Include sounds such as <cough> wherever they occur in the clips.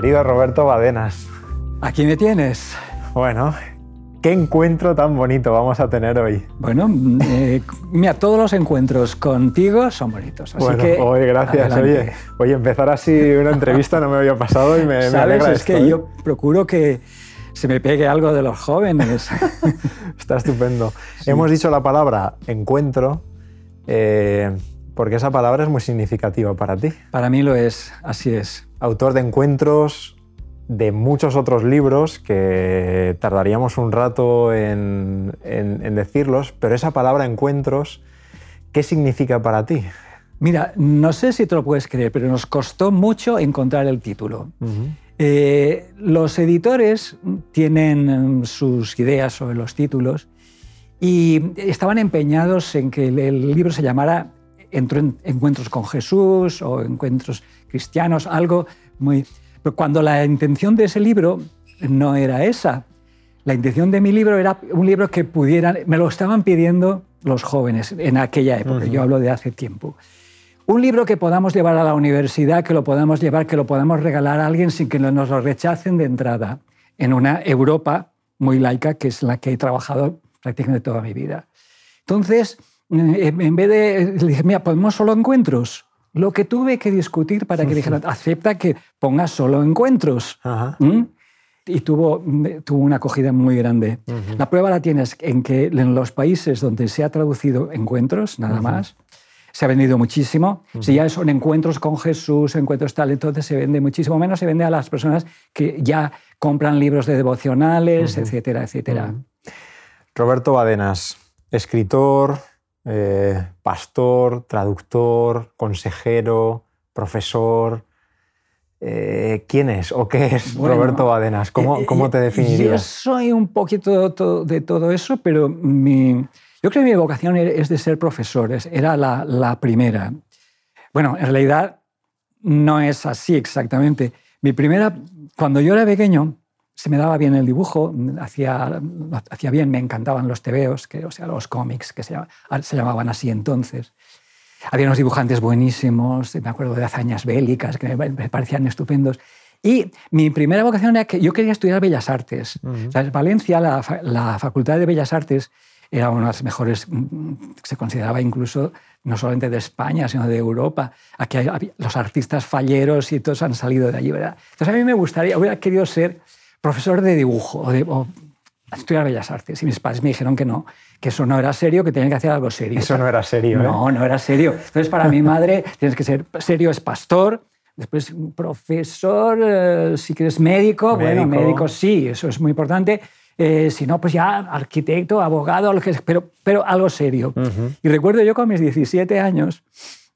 Querido Roberto Badenas. Aquí me tienes. Bueno, qué encuentro tan bonito vamos a tener hoy. Bueno, eh, mira, todos los encuentros contigo son bonitos. Así bueno, que, <laughs> oye, gracias. Oye, oye, empezar así una entrevista no me había pasado y me, ¿Sabes? me alegra es esto, que ¿eh? yo procuro que se me pegue algo de los jóvenes. <laughs> Está estupendo. Hemos dicho la palabra encuentro eh, porque esa palabra es muy significativa para ti. Para mí lo es, así es. Autor de encuentros, de muchos otros libros que tardaríamos un rato en, en- en decirlos, pero esa palabra encuentros, ¿qué significa para ti? Mira, no sé si te lo puedes creer, pero nos costó mucho encontrar el título. Eh, los editores tienen mm, sus ideas sobre los títulos y estaban empeñados en que el libro se llamara Entro- Encuentros con Jesús o Encuentros Cristianos, algo muy... Pero cuando la intención de ese libro no era esa, la intención de mi libro era un libro que pudieran... Me lo estaban pidiendo los jóvenes en aquella época, yo hablo de hace tiempo. Un libro que podamos llevar a la universidad, que lo podamos llevar, que lo podamos regalar a alguien sin que nos lo rechacen de entrada, en una Europa muy laica, que es la que he trabajado prácticamente toda mi vida. Entonces, en vez de, le dije, mira, ponemos solo encuentros. Lo que tuve que discutir para que dijeran, acepta que pongas solo encuentros. Ajá. ¿Mm? Y tuvo, tuvo una acogida muy grande. La prueba la tienes en que en los países donde se ha traducido encuentros, nada más, se ha vendido muchísimo. Si ya son encuentros con Jesús, encuentros tal, entonces se vende muchísimo menos, se vende a las personas que ya compran libros de devocionales, etcétera, etcétera. Roberto Badenas, escritor, eh, pastor, traductor, consejero, profesor. Eh, ¿Quién es o qué es Bueno, Roberto Badenas? ¿Cómo, Eh, cómo te Yo definirías? soy un poquito to- de todo eso, pero mi, yo creo que mi vocación e- es de ser profesor, es- era la, la primera. Bueno, en realidad no es así exactamente. Mi primera, cuando yo era pequeño, se me daba bien el dibujo, hacía, hacía bien, me encantaban los tebeos, que, o sea, los cómics, que se, se llamaban así entonces. Había unos dibujantes buenísimos, me acuerdo de hazañas bélicas que me parecían estupendos. Y mi primera vocación era que yo quería estudiar Bellas Artes. O sea, en Valencia, la, la Facultad de Bellas Artes era una de las mejores, mm, se consideraba incluso no solamente de España, sino de Europa. Aquí hay- los artistas falleros y todos han salido de allí, ¿verdad? Entonces a mí me gustaría, hubiera querido ser profesor de dibujo o, de, o estudiar Bellas Artes. Y mis padres me dijeron que no, que eso no era serio, que tenía que hacer algo serio. Eso no era serio, ¿eh? No, no era serio. Entonces, para mi madre, tienes que ser serio, es pastor. Después, profesor, eh, si quieres médico, bueno, Médico. médico sí, eso es muy importante. Eh, si no, pues ya arquitecto, abogado, lo que sea, pero, pero algo serio. Y recuerdo yo con mis 17 años,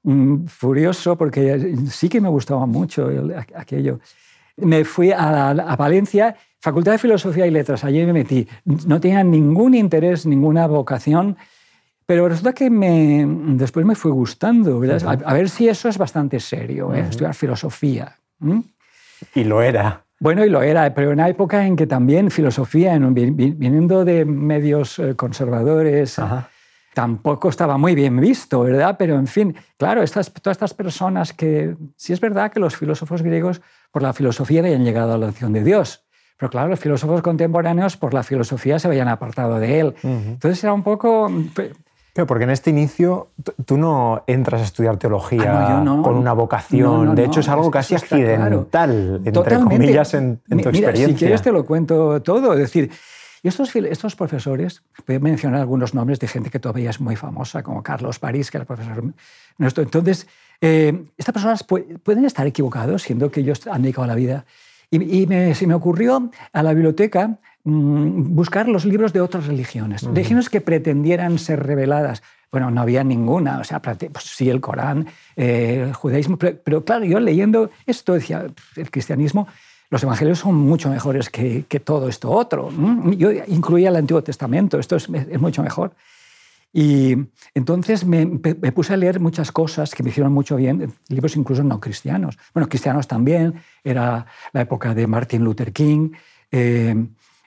mm, furioso, porque sí que me gustaba mucho el- aquello. Me fui a, a Valencia, Facultad de Filosofía y Letras, allí me metí. No tenía ningún interés, ninguna vocación, pero resulta que me, después me fue gustando. ¿verdad? a, a ver si eso es bastante serio, ¿eh? estudiar filosofía. Y lo era. Bueno, y lo era, pero en una época en que también filosofía, en- vi- vi- viniendo de medios eh, conservadores, Ajá. Tampoco estaba muy bien visto, ¿verdad? Pero en fin, claro, estas, todas estas personas que, sí es verdad que los filósofos griegos por la filosofía habían llegado a la noción de Dios, pero claro, los filósofos contemporáneos por la filosofía se habían apartado de él. Entonces era un poco... Pero porque en este inicio tú no entras a estudiar teología Ah, no, con una vocación. No, de hecho, es algo casi claro. accidental, entre Totalmente. comillas, en, en tu Mira, experiencia. si quieres te lo cuento todo. Es decir, y estos, estos profesores, voy a mencionar algunos nombres de gente que todavía es muy famosa, como Carlos París, que era el profesor nuestro. Entonces, eh, estas personas pu- pueden estar equivocados, siendo que ellos han dedicado la vida. Y, y me- se me ocurrió a la biblioteca mm, buscar los libros de otras religiones, religiones que pretendieran ser reveladas. Bueno, no había ninguna, o sea, pues sí, el Corán, eh, el judaísmo, pero, pero claro, yo leyendo esto decía, el cristianismo, los evangelios son mucho mejores que, que todo esto otro. Yo incluía el Antiguo Testamento, esto es, es mucho mejor. Y entonces me, puse a leer muchas cosas que me hicieron mucho bien, libros incluso no cristianos. Bueno, cristianos también, era la época de Martin Luther King. eh,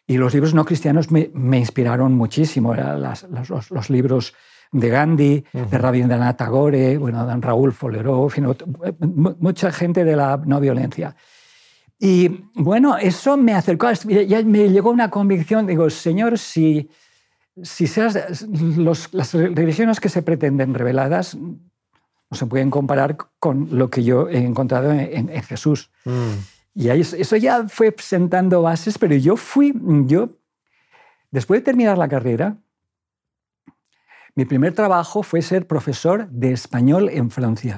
y los libros no cristianos me, me inspiraron muchísimo. Las- los, los- libros de Gandhi, de Rabindranath Tagore, bueno, de Raúl Foleró, en fin, mucha gente de la no violencia. Y bueno, eso me acercó, ya me llegó una convicción, digo, Señor, si, si seas, los, las religiones que se pretenden reveladas no se pueden comparar con lo que yo he encontrado en, Jesús. Mm. Y ahí, eso ya fue sentando bases, pero yo fui, yo, después de terminar la carrera, mi primer trabajo fue ser profesor de español en Francia.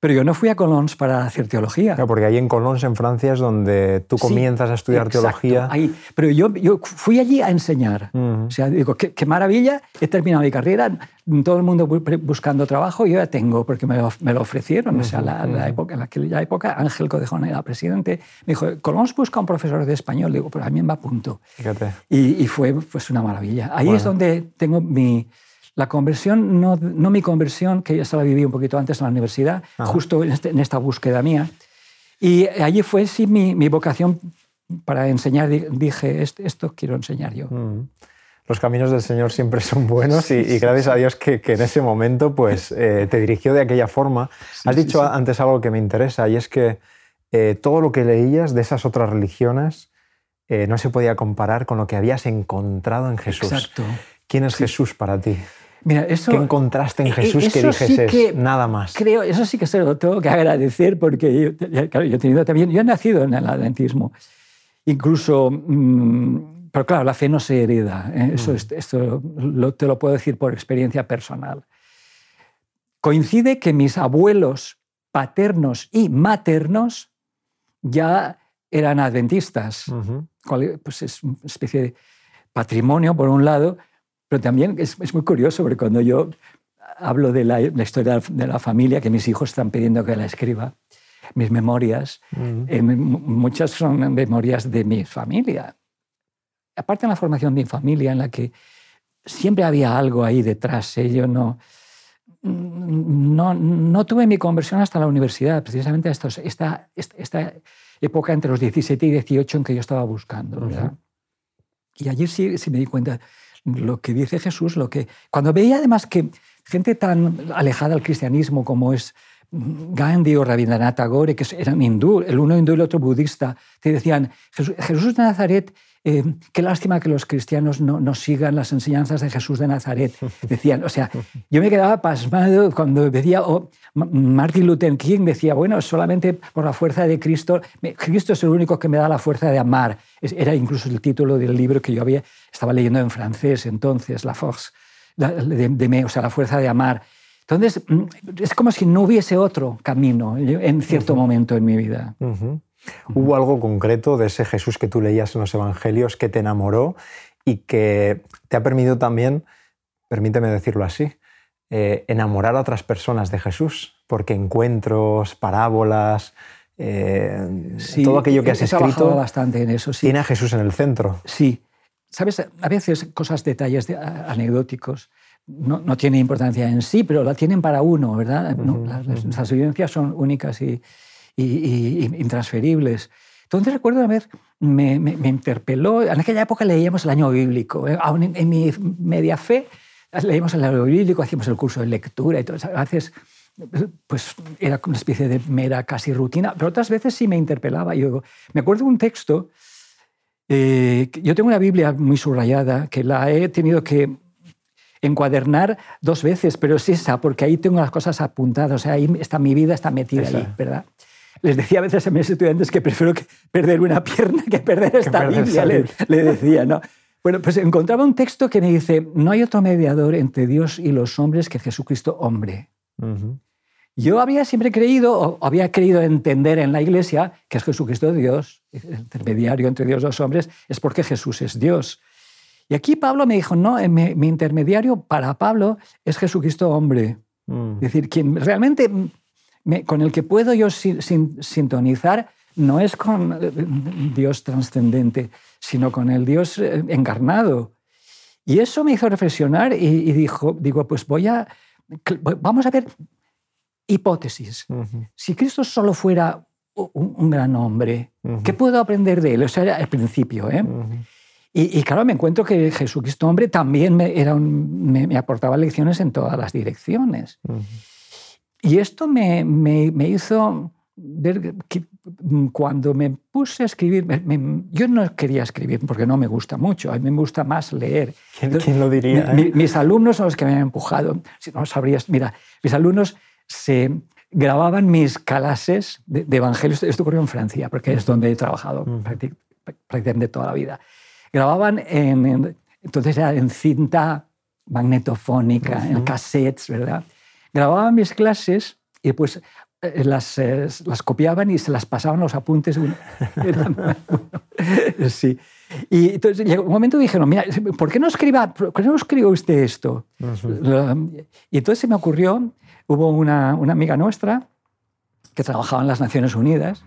Pero yo no fui a Colons para hacer teología. porque ahí en Colons, en Francia, es donde tú comienzas a estudiar teología. Ahí. Pero yo, yo fui allí a enseñar. O sea, digo, qué, maravilla, he terminado mi carrera, todo el mundo buscando trabajo, yo ya tengo, porque me lo, me lo ofrecieron. O sea, la, la época, en aquella época, Ángel Codejón era presidente, me dijo, Colons busca un profesor de español. Digo, pero a mí me va a punto. Fíjate. Y, y, fue pues, una maravilla. Ahí es donde tengo mi la conversión, no, no mi conversión, que ya estaba viví un poquito antes en la universidad, justo este, en, esta búsqueda mía. Y allí fue sí mi, mi vocación para enseñar. Dije, esto, quiero enseñar yo. Mm. Los caminos del Señor siempre son buenos y, gracias a Dios que, que, en ese momento pues, <laughs> eh, te dirigió de aquella forma. Has dicho antes algo que me interesa y es que eh, todo lo que leías de esas otras religiones eh, no se podía comparar con lo que habías encontrado en Jesús. Exacto. ¿Quién es Jesús para ti? Mira, eso, ¿Qué encontraste en e, Jesús que dijes nada más? Creo, eso sí que se lo tengo que agradecer porque yo, he tenido también, yo he nacido en el adventismo. Incluso, mm, pero claro, la fe no se hereda. ¿eh? Eso, mm. esto te lo puedo decir por experiencia personal. Coincide que mis abuelos paternos y maternos ya eran adventistas. Pues es una especie de patrimonio, por un lado, pero también es, es muy curioso porque cuando yo hablo de la, historia de la familia, que mis hijos están pidiendo que la escriba, mis memorias, eh, muchas son memorias de mi familia. Aparte de la formación de mi familia, en la que siempre había algo ahí detrás. ¿eh? Yo no, no, no, tuve mi conversión hasta la universidad, precisamente estos, esta, esta, época entre los 17 y 18 en que yo estaba buscando. Y allí sí, sí me di cuenta lo que dice Jesús, lo que cuando veía además que gente tan alejada del cristianismo como es Gandhi o Rabindranath Tagore, que eran hindú, el uno hindú y el otro budista, te decían, Jesús de Nazaret, eh, qué lástima que los cristianos no, no, sigan las enseñanzas de Jesús de Nazaret. Decían, o sea, yo me quedaba pasmado cuando veía, o Martin Luther King decía, bueno, solamente por la fuerza de Cristo, Cristo es el único que me da la fuerza de amar. Era incluso el título del libro que yo había, estaba leyendo en francés entonces, La Force, de, de, o sea, la fuerza de amar. Entonces, mm, es como si no hubiese otro camino en cierto momento en mi vida. ¿Hubo algo concreto de ese Jesús que tú leías en los Evangelios que te enamoró y que te ha permitido también, permíteme decirlo así, eh, enamorar a otras personas de Jesús? Porque encuentros, parábolas, eh, todo aquello que has escrito bastante en eso, sí. tiene a Jesús en el centro. Sí. Sabes, a veces cosas, detalles anecdóticos no, no tienen importancia en sí, pero la tienen para uno, ¿verdad? las, vivencias son únicas y, y, intransferibles. Entonces recuerdo una vez, me, me, interpeló, en aquella época leíamos el año bíblico, ¿eh? aún en, mi media fe leíamos el año bíblico, hacíamos el curso de lectura y todo, a veces pues era una especie de mera casi rutina, pero otras veces sí me interpelaba. Yo me acuerdo de un texto, eh, yo tengo una Biblia muy subrayada que la he tenido que encuadernar dos veces, pero es esa, porque ahí tengo las cosas apuntadas, o sea, ahí está mi vida, está metida ahí, ¿verdad? Les decía a veces a mis estudiantes que prefiero perder una pierna que perder esta Biblia, le, decía, ¿no? Bueno, pues encontraba un texto que me dice, no hay otro mediador entre Dios y los hombres que Jesucristo hombre. Yo había siempre creído, o había querido entender en la iglesia que es Jesucristo Dios, el intermediario entre Dios y los hombres, es porque Jesús es Dios. Y aquí Pablo me dijo, no, mi, intermediario para Pablo es Jesucristo hombre. Mm. Es decir, quien realmente con el que puedo yo sintonizar no es con eh, Dios trascendente, sino con el Dios eh, encarnado. Y eso me hizo reflexionar y, dijo, digo, pues voy a, vamos a ver hipótesis. Si Cristo solo fuera un, gran hombre, ¿qué puedo aprender de él? O sea, el principio. ¿eh? Y, claro, me encuentro que Jesucristo hombre también me, era me, aportaba lecciones en todas las direcciones. Y esto me, me, hizo ver que cuando me puse a escribir, yo no quería escribir porque no me gusta mucho, a mí me gusta más leer. ¿Quién, lo diría? Eh? mis alumnos son los que me han empujado. Si no sabrías, mira, mis alumnos se grababan mis clases de, evangelio. Esto ocurrió en Francia, porque es donde he trabajado prácticamente toda la vida. Grababan en, entonces era en cinta magnetofónica, en cassettes, ¿verdad? Grababan mis clases y pues eh, las, eh, las, copiaban y se las pasaban los apuntes. <laughs> sí. Y entonces llegó un momento dijeron, mira, ¿por qué no, escriba, ¿por qué no escribe usted esto? Y entonces se me ocurrió, hubo una, una, amiga nuestra que trabajaba en las Naciones Unidas,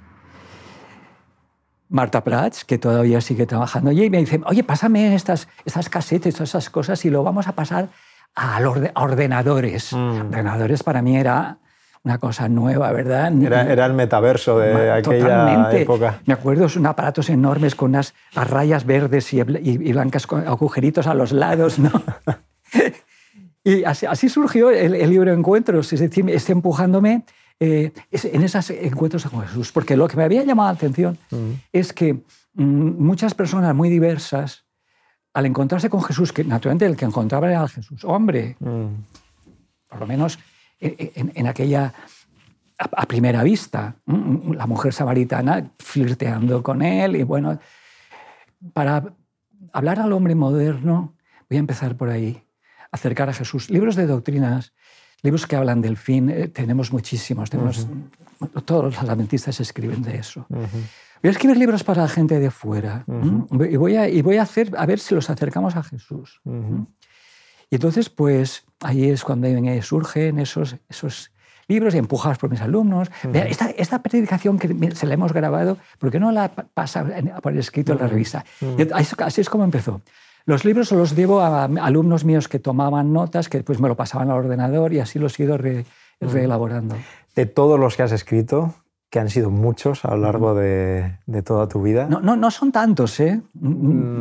Marta Prats, que todavía sigue trabajando allí, y me dice, oye, pásame estas, estas casetes, todas esas cosas, y lo vamos a pasar a, ordenadores. Mm. Ordenadores para mí era una cosa nueva, ¿verdad? Era, el metaverso de aquella época. Me acuerdo, son aparatos enormes con unas rayas verdes y, y, blancas con agujeritos a los lados, ¿no? <laughs> <laughs> y así, surgió el, libro Encuentros, es decir, está empujándome eh, en esos encuentros con Jesús, porque lo que me había llamado la atención mm. es que mm, muchas personas muy diversas, al encontrarse con Jesús, que naturalmente el que encontraba era Jesús hombre, mm. por lo menos en, aquella a, primera vista, la mujer samaritana flirteando con él y bueno, para hablar al hombre moderno, voy a empezar por ahí, acercar a Jesús. Libros de doctrinas, libros que hablan del fin, eh, tenemos muchísimos, tenemos, todos los adventistas escriben de eso. Voy a escribir libros para la gente de fuera y, voy a, y voy a hacer, a ver si los acercamos a Jesús. Y entonces, pues ahí es cuando surgen esos, esos libros y empujados por mis alumnos. esta, esta, predicación que se la hemos grabado, ¿por qué no la pasa por escrito en la revista? así es como empezó. Los libros los debo a alumnos míos que tomaban notas, que después me lo pasaban al ordenador y así los he ido reelaborando. De todos los que has escrito, que han sido muchos a lo largo de, de toda tu vida. No, no, no son tantos, ¿eh?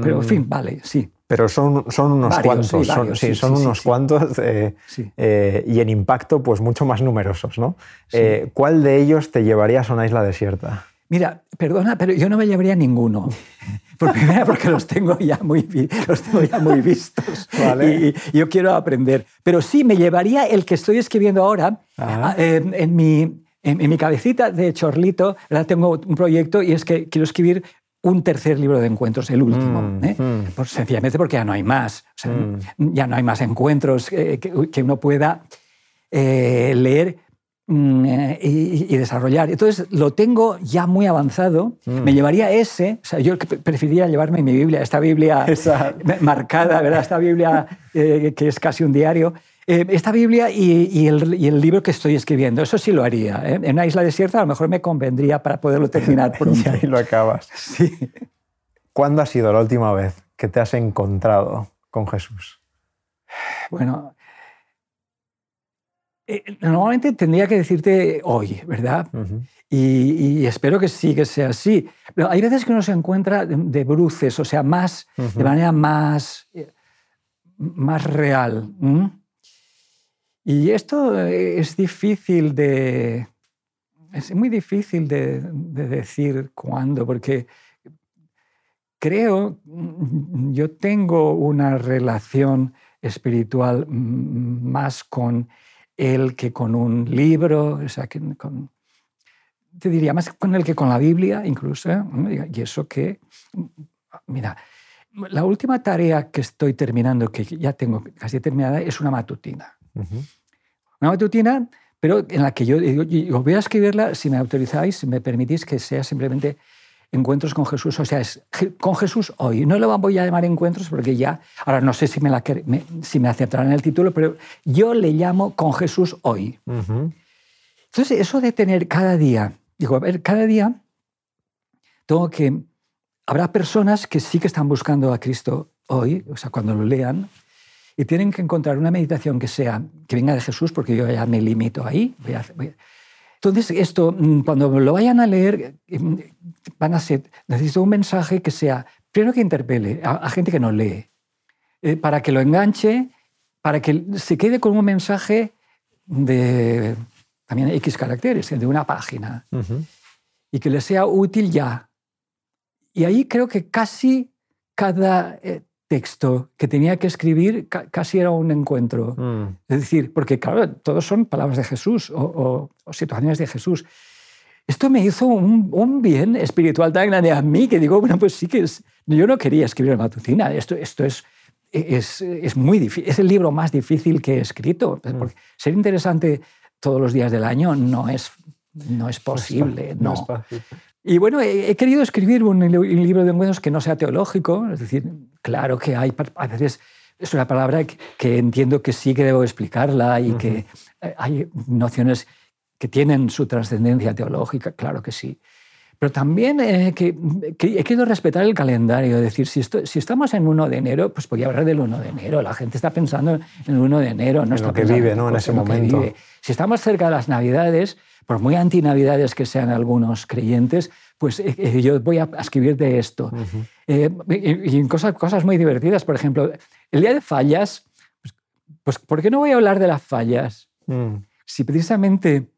Pero, en fin, vale, sí. Pero son, son unos cuantos, sí, son, unos cuantos eh, eh, y en impacto pues mucho más numerosos. ¿no? Eh, ¿Cuál de ellos te llevarías a una isla desierta? Mira, perdona, pero yo no me llevaría ninguno. <laughs> Por primera, porque los tengo ya muy, los tengo ya muy vistos y, yo quiero aprender. Pero sí, me llevaría el que estoy escribiendo ahora ah. en, mi, en, mi cabecita de chorlito. Tengo un proyecto y es que quiero escribir un tercer libro de encuentros, el último. Mm, ¿eh? mm. Pues sencillamente porque ya no hay más. Mm. Ya no hay más encuentros que, uno pueda eh, leer y, desarrollar. Entonces lo tengo ya muy avanzado. Me llevaría ese. O sea, yo preferiría llevarme mi Biblia, esta Biblia marcada, ¿verdad? Esta Biblia eh, que es casi un diario. Eh, esta Biblia y, el, libro que estoy escribiendo, eso sí lo haría. ¿eh? En una isla desierta a lo mejor me convendría para poderlo terminar <laughs> y ahí lo acabas. Sí. ¿Cuándo ha sido la última vez que te has encontrado con Jesús? Bueno, eh, normalmente tendría que decirte hoy, ¿verdad? y, espero que sí, que sea así. Pero hay veces que uno se encuentra de, bruces, o sea, más, de manera más, más real. Y esto es difícil de... Es muy difícil de, decir cuándo, porque creo, yo tengo una relación espiritual más con él que con un libro, o sea, que con, te diría más con él que con la Biblia incluso. Y eso que, mira, la última tarea que estoy terminando, que ya tengo casi terminada, es una matutina. Una matutina, pero en la que yo digo, voy a escribirla, si me autorizáis, si me permitís, que sea simplemente encuentros con Jesús, o sea, es con Jesús hoy. No lo voy a llamar encuentros porque ya, ahora no sé si me, la, si me aceptarán el título, pero yo le llamo con Jesús hoy. Entonces, eso de tener cada día, digo, a ver, cada día tengo que, habrá personas que sí que están buscando a Cristo hoy, o sea, cuando lo lean, y tienen que encontrar una meditación que sea que venga de Jesús, porque yo ya me limito ahí. Entonces, esto, mm, cuando lo vayan a leer, mm, van a ser, necesito un mensaje que sea, primero que interpele a, gente que no lee, eh, para que lo enganche, para que se quede con un mensaje de, también X caracteres, de una página, y que le sea útil ya. Y ahí creo que casi cada eh, texto que tenía que escribir casi era un encuentro. Mm. Es decir, porque claro, todos son palabras de Jesús o, situaciones de Jesús. Esto me hizo un, bien espiritual tan grande a mí que digo, bueno, pues sí que es, yo no quería escribir matutina, esto, esto es, es, es muy difícil, es el libro más difícil que he escrito. Mm. Porque ser interesante todos los días del año no es, no es posible. No, Es fácil. Y bueno, he, querido escribir un, libro de encuentros que no sea teológico, es decir, claro que hay, a veces es una palabra que, entiendo que sí que debo explicarla y que eh, hay nociones que tienen su trascendencia teológica, claro que sí. Pero también eh, que, he querido respetar el calendario, es decir, si, si, estamos en 1 de enero, pues voy a hablar del 1 de enero, la gente está pensando en el 1 de enero, no en lo que vive ¿no? en ese momento. Si estamos cerca de las Navidades, por muy antinavidades que sean algunos creyentes, pues eh, eh, yo voy a escribir de esto. Eh, y, cosas, cosas muy divertidas, por ejemplo, el día de fallas, pues, pues ¿por qué no voy a hablar de las fallas? Mm. Si precisamente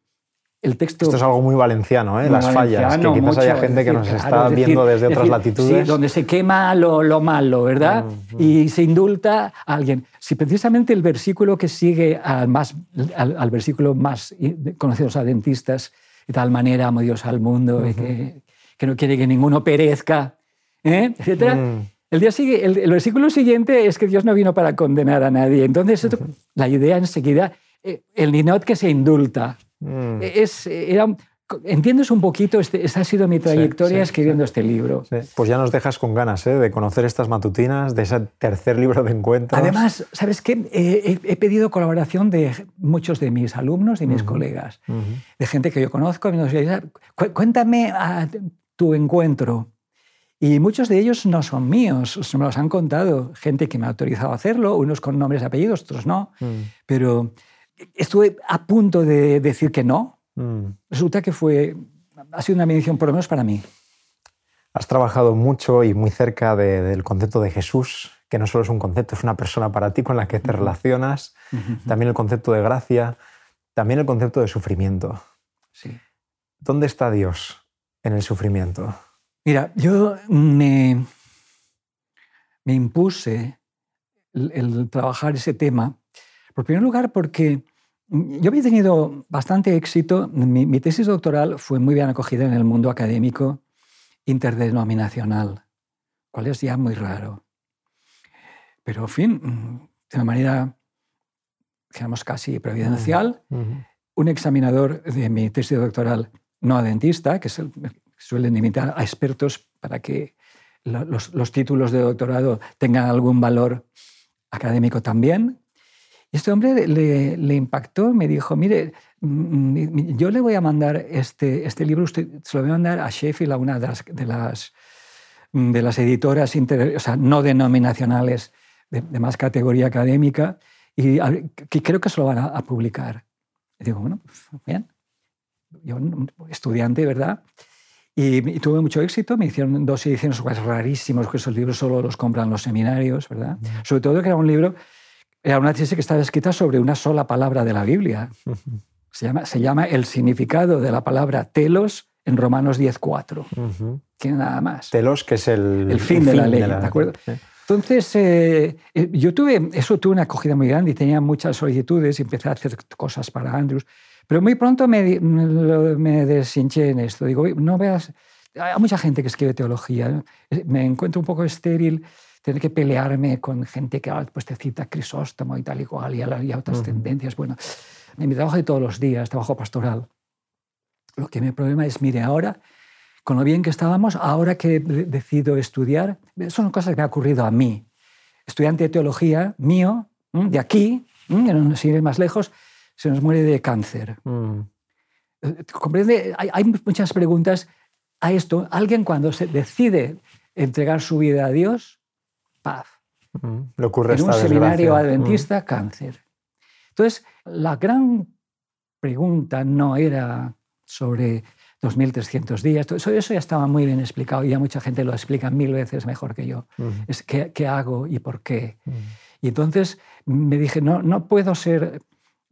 texto... Esto es algo muy valenciano, ¿eh? las fallas, que quizás haya gente que nos está viendo desde otras latitudes. Sí, donde se quema lo, lo malo, ¿verdad? Mm, mm. Y se indulta a alguien. Si precisamente el versículo que sigue al, más, al, versículo más conocido de los adventistas, de tal manera amo Dios al mundo, que, que, no quiere que ninguno perezca, ¿eh? etc. Mm. El, día sigue, el, versículo siguiente es que Dios no vino para condenar a nadie. Entonces, la idea enseguida, eh, el ninot que se indulta, Mm. Es, era, ¿Entiendes un poquito? Este, esta ha sido mi trayectoria escribiendo este libro. Pues ya nos dejas con ganas ¿eh? de conocer estas matutinas, de ese tercer libro de encuentros. Además, ¿sabes qué? he, pedido colaboración de muchos de mis alumnos y mis colegas, de gente que yo conozco. Cuéntame tu encuentro. Y muchos de ellos no son míos, me los han contado gente que me ha autorizado a hacerlo, unos con nombres y apellidos, otros no. Mm. Pero estuve a punto de decir que no. Mm. Resulta que fue, ha sido una bendición, por lo menos para mí. Has trabajado mucho y muy cerca del concepto de Jesús, que no solo es un concepto, es una persona para ti con la que te relacionas. También el concepto de gracia, también el concepto de sufrimiento. Sí. ¿Dónde está Dios en el sufrimiento? Mira, yo me, me impuse el trabajar ese tema por primer lugar, porque yo había tenido bastante éxito. Mi, tesis doctoral fue muy bien acogida en el mundo académico interdenominacional, cual es ya muy raro. Pero, en fin, de una manera, digamos, casi providencial, un examinador de mi tesis doctoral no dentista, que suelen invitar a expertos para que los títulos de doctorado tengan algún valor académico también, este hombre le, impactó, me dijo, mire, mm, mm, yo le voy a mandar este, este libro, usted se lo voy a mandar a Sheffield, a una de las, de las, mm, de las editoras o sea, no denominacionales de, más categoría académica, y que creo que se lo van a, publicar. Y digo, bueno, bien, yo estudiante, ¿verdad? Y, tuve mucho éxito, me hicieron dos ediciones rarísimos, que esos libros solo los compran los seminarios, ¿verdad? Sobre todo que era un libro era una tesis que estaba escrita sobre una sola palabra de la Biblia. Se llama, se llama El significado de la palabra telos en Romanos 10.4. Uh Tiene nada más. Telos, que es el, el fin, de, la ley, de, acuerdo? Entonces, eh, eh, yo tuve, eso tuve una acogida muy grande y tenía muchas solicitudes y empecé a hacer cosas para Andrews. Pero muy pronto me, me deshinché en esto. Digo, no veas, hay mucha gente que escribe teología. Me encuentro un poco estéril tener que pelearme con gente que pues, te cita Crisóstomo y tal y cual, y, y otras tendencias. Bueno, en mi trabajo de todos los días, trabajo pastoral, lo que mi problema es, mire, ahora, con lo bien que estábamos, ahora que decido estudiar, son cosas que me han ocurrido a mí. Estudiante de teología mío, de aquí, sin ir más lejos, se nos muere de cáncer. Mm. Eh, ¿Comprende? Hay, hay, muchas preguntas a esto. Alguien cuando se decide entregar su vida a Dios, paz. Le ocurre en un seminario adventista, cáncer. Entonces, la gran pregunta no era sobre 2.300 días, eso, eso, ya estaba muy bien explicado y ya mucha gente lo explica mil veces mejor que yo. Es qué, qué, hago y por qué. Y entonces me dije, no, no puedo ser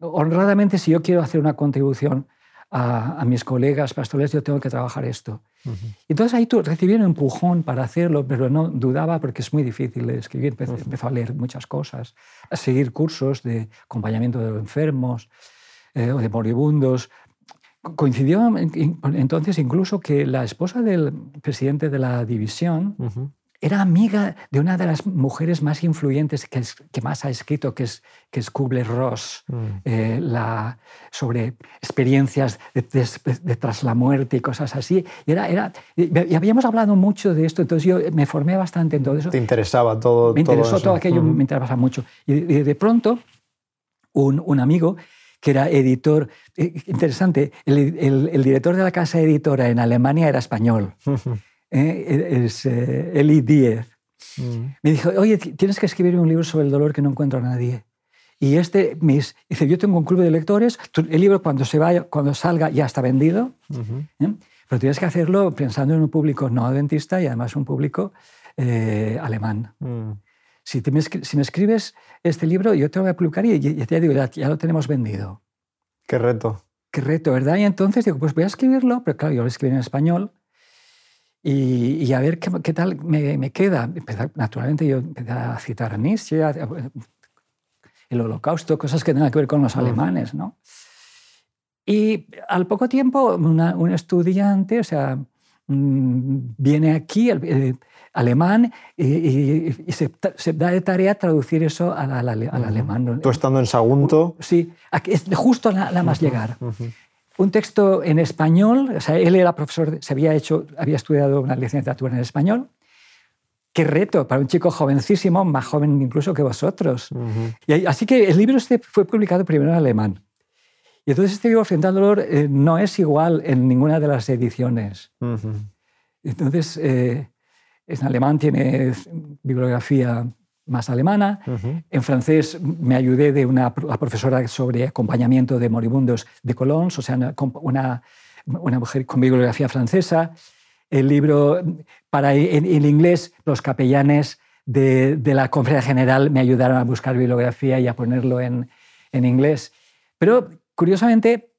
honradamente, si yo quiero hacer una contribución a, mis colegas pastores, yo tengo que trabajar esto. Entonces ahí tú recibí un empujón para hacerlo, pero no dudaba porque es muy difícil de escribir. Empecé, a leer muchas cosas, a seguir cursos de acompañamiento de enfermos eh, o de moribundos. Coincidió entonces incluso que la esposa del presidente de la división era amiga de una de las mujeres más influyentes que, que más ha escrito, que es, que es Kubler-Ross, mm. eh, la, sobre experiencias de, tras la muerte y cosas así. Y, era, era, y habíamos hablado mucho de esto, entonces yo me formé bastante en todo eso. ¿Te interesaba todo Me interesó todo, aquello, me interesaba mucho. Y de, pronto, un, un, amigo que era editor, eh, interesante, el, el, el, director de la casa editora en Alemania era español. <laughs> ¿eh? es eh, Eli Díez. Mm. Me dijo, oye, tienes que escribir un libro sobre el dolor que no encuentro a nadie. Y este mis, dice, yo tengo un club de lectores, el libro cuando, se vaya, cuando salga ya está vendido, ¿eh? pero tienes que hacerlo pensando en un público no adventista y además un público alemán. Mm. Si, me, si, me, escribes este libro, yo te lo voy a publicar y ya te digo, ya, ya, lo tenemos vendido. Qué reto. Qué reto, ¿verdad? Y entonces digo, pues voy a escribirlo, pero claro, yo lo escribí en español y, a ver qué, qué tal me, me queda. naturalmente yo empecé a citar a Nietzsche, el holocausto, cosas que tengan que ver con los alemanes. ¿no? Y al poco tiempo un estudiante, o sea, mm, viene aquí, el, alemán, y, se, se, da de tarea traducir eso al, al, alemán. Tú estando en Sagunto. Sí, es justo nada más llegar un texto en español, o sea, él era profesor, se había hecho, había estudiado una licenciatura en español. Qué reto para un chico jovencísimo, más joven incluso que vosotros. y, así que el libro este fue publicado primero en alemán. Y entonces este libro, Frente al Dolor, eh, no es igual en ninguna de las ediciones. Entonces, eh, en alemán tiene bibliografía más alemana. En francés me ayudé de una profesora sobre acompañamiento de moribundos de Colons, o sea, una, una, mujer con bibliografía francesa. El libro, para en, inglés, los capellanes de, de, la Conferencia General me ayudaron a buscar bibliografía y a ponerlo en, en inglés. Pero, curiosamente,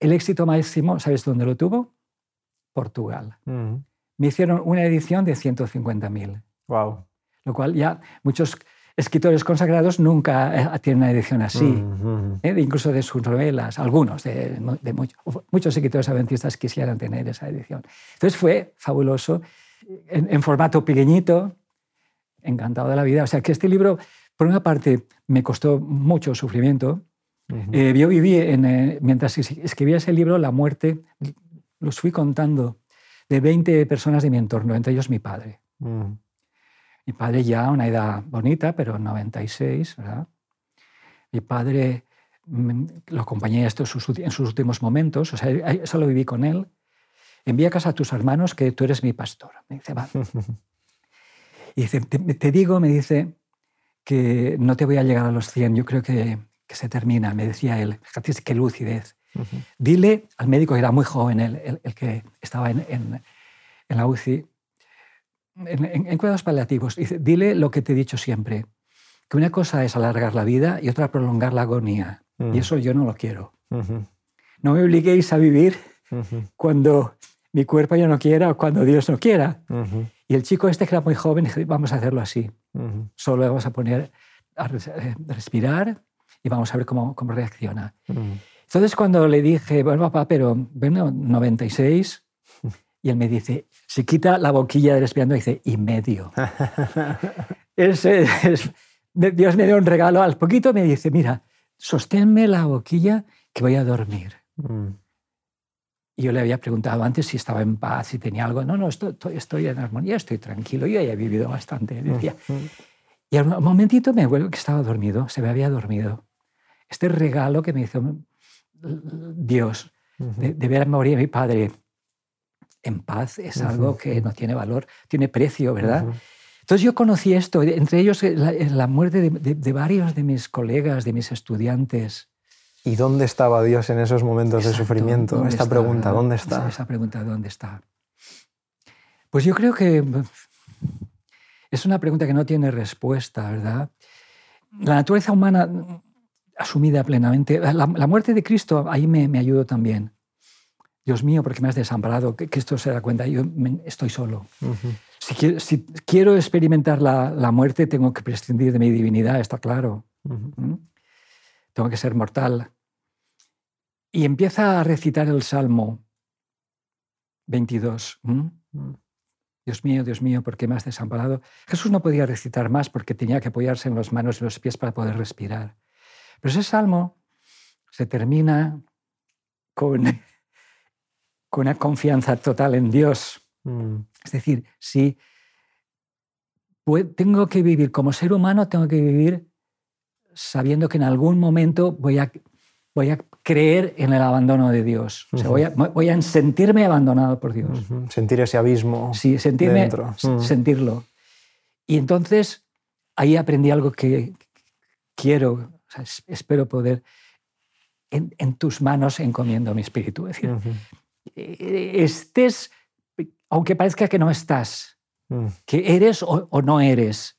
el éxito máximo, ¿sabes dónde lo tuvo? Portugal. Me hicieron una edición de 150.000. Wow lo cual ya muchos escritores consagrados nunca eh, tienen una edición así, ¿eh? incluso de sus novelas, algunos, de, muchos, escritores adventistas quisieran tener esa edición. Entonces fue fabuloso, en, formato pequeñito, encantado de la vida. O sea que este libro, por una parte, me costó mucho sufrimiento. Eh, yo viví, en, mientras escribía ese libro, la muerte, los fui contando, de 20 personas de mi entorno, entre ellos mi padre. Mi padre ya una edad bonita, pero 96, ¿verdad? Mi padre mm, lo acompañé esto en sus últimos momentos, o sea, eso lo viví con él. Envía a casa a tus hermanos que tú eres mi pastor. Me dice, va. <laughs> Y dice, te, digo, me dice, que no te voy a llegar a los 100, yo creo que, que se termina, me decía él. Fíjate qué lucidez. Dile al médico, que era muy joven, el, el, que estaba en, en, en la UCI, en, cuidados paliativos, dice, dile lo que te he dicho siempre, que una cosa es alargar la vida y otra prolongar la agonía. Y mm. eso yo no lo quiero. No me obliguéis a vivir cuando mi cuerpo ya no quiera o cuando Dios no quiera. Y el chico este que era muy joven dijo, vamos a hacerlo así. Solo vamos a poner a eh, respirar y vamos a ver cómo, cómo reacciona. Entonces cuando le dije, bueno papá, pero bueno, 96, <laughs> y él me dice, se quita la boquilla del respirando y dice, y medio. <laughs> es, Dios me dio un regalo. Al poquito me dice, mira, sosténme la boquilla que voy a dormir. Mm. Y yo le había preguntado antes si estaba en paz, si tenía algo. No, no, estoy, estoy en armonía, estoy tranquilo. Yo ya he vivido bastante. Decía. Y al momentito me vuelvo que estaba dormido, se me había dormido. Este regalo que me hizo Dios de, de ver morir a mi padre en paz es algo que no tiene valor, tiene precio, ¿verdad? Entonces yo conocí esto, entre ellos la, muerte de, varios de mis colegas, de mis estudiantes. ¿Y dónde estaba Dios en esos momentos de sufrimiento? Esta pregunta, ¿dónde está? Esa, pregunta, ¿dónde está? Pues yo creo que es una pregunta que no tiene respuesta, ¿verdad? La naturaleza humana asumida plenamente. La, muerte de Cristo ahí me, me, ayudó también. Dios mío, porque me has desamparado, que, esto se da cuenta, yo estoy solo. si, quiero, si, quiero, experimentar la, la, muerte, tengo que prescindir de mi divinidad, está claro. ¿Mm? Tengo que ser mortal. Y empieza a recitar el Salmo 22. Dios mío, Dios mío, ¿por qué me has desamparado? Jesús no podía recitar más porque tenía que apoyarse en las manos y los pies para poder respirar. Pero ese salmo se termina con, con una confianza total en Dios. Mm. Es decir, si tengo que vivir como ser humano, tengo que vivir sabiendo que en algún momento voy a, voy a creer en el abandono de Dios. voy, a, sentirme abandonado por Dios. Sentir ese abismo. Sí, sentirme, dentro. Mm. sentirlo. Y entonces ahí aprendí algo que quiero, espero poder, en, tus manos encomiendo mi espíritu. Es decir, estés, aunque parezca que no estás, mm. que eres o, no eres,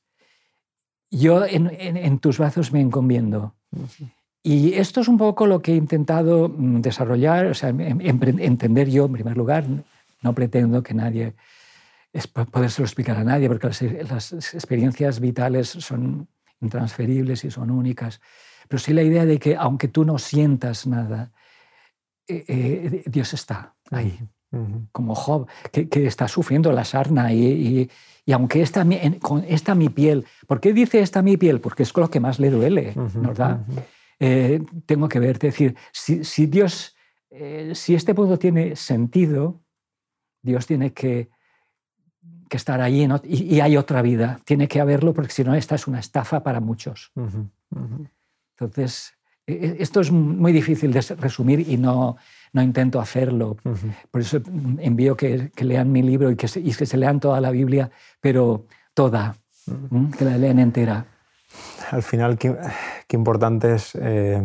yo en, tus brazos me encomiendo. Y esto es un poco lo que he intentado mm, desarrollar, o sea, em, entender yo en primer lugar. No pretendo que nadie, podérselo explicar a nadie, porque las, experiencias vitales son intransferibles y son únicas. Pero sí la idea de que aunque tú no sientas nada, eh, eh, Dios está ahí. Como Job, que, está sufriendo la sarna y, y, aunque esta, con esta mi piel, ¿por qué dice esta mi piel? Porque es lo que más le duele, ¿verdad? Eh, tengo que ver, es decir, si, Dios, eh, si este mundo tiene sentido, Dios tiene que, estar allí y, hay otra vida, tiene que haberlo porque si no esta es una estafa para muchos. Entonces, esto es muy difícil de resumir y no, no intento hacerlo. Por eso envío que, lean mi libro y que, se, y que se lean toda la Biblia, pero toda, que la lean entera al final qué, importante es eh,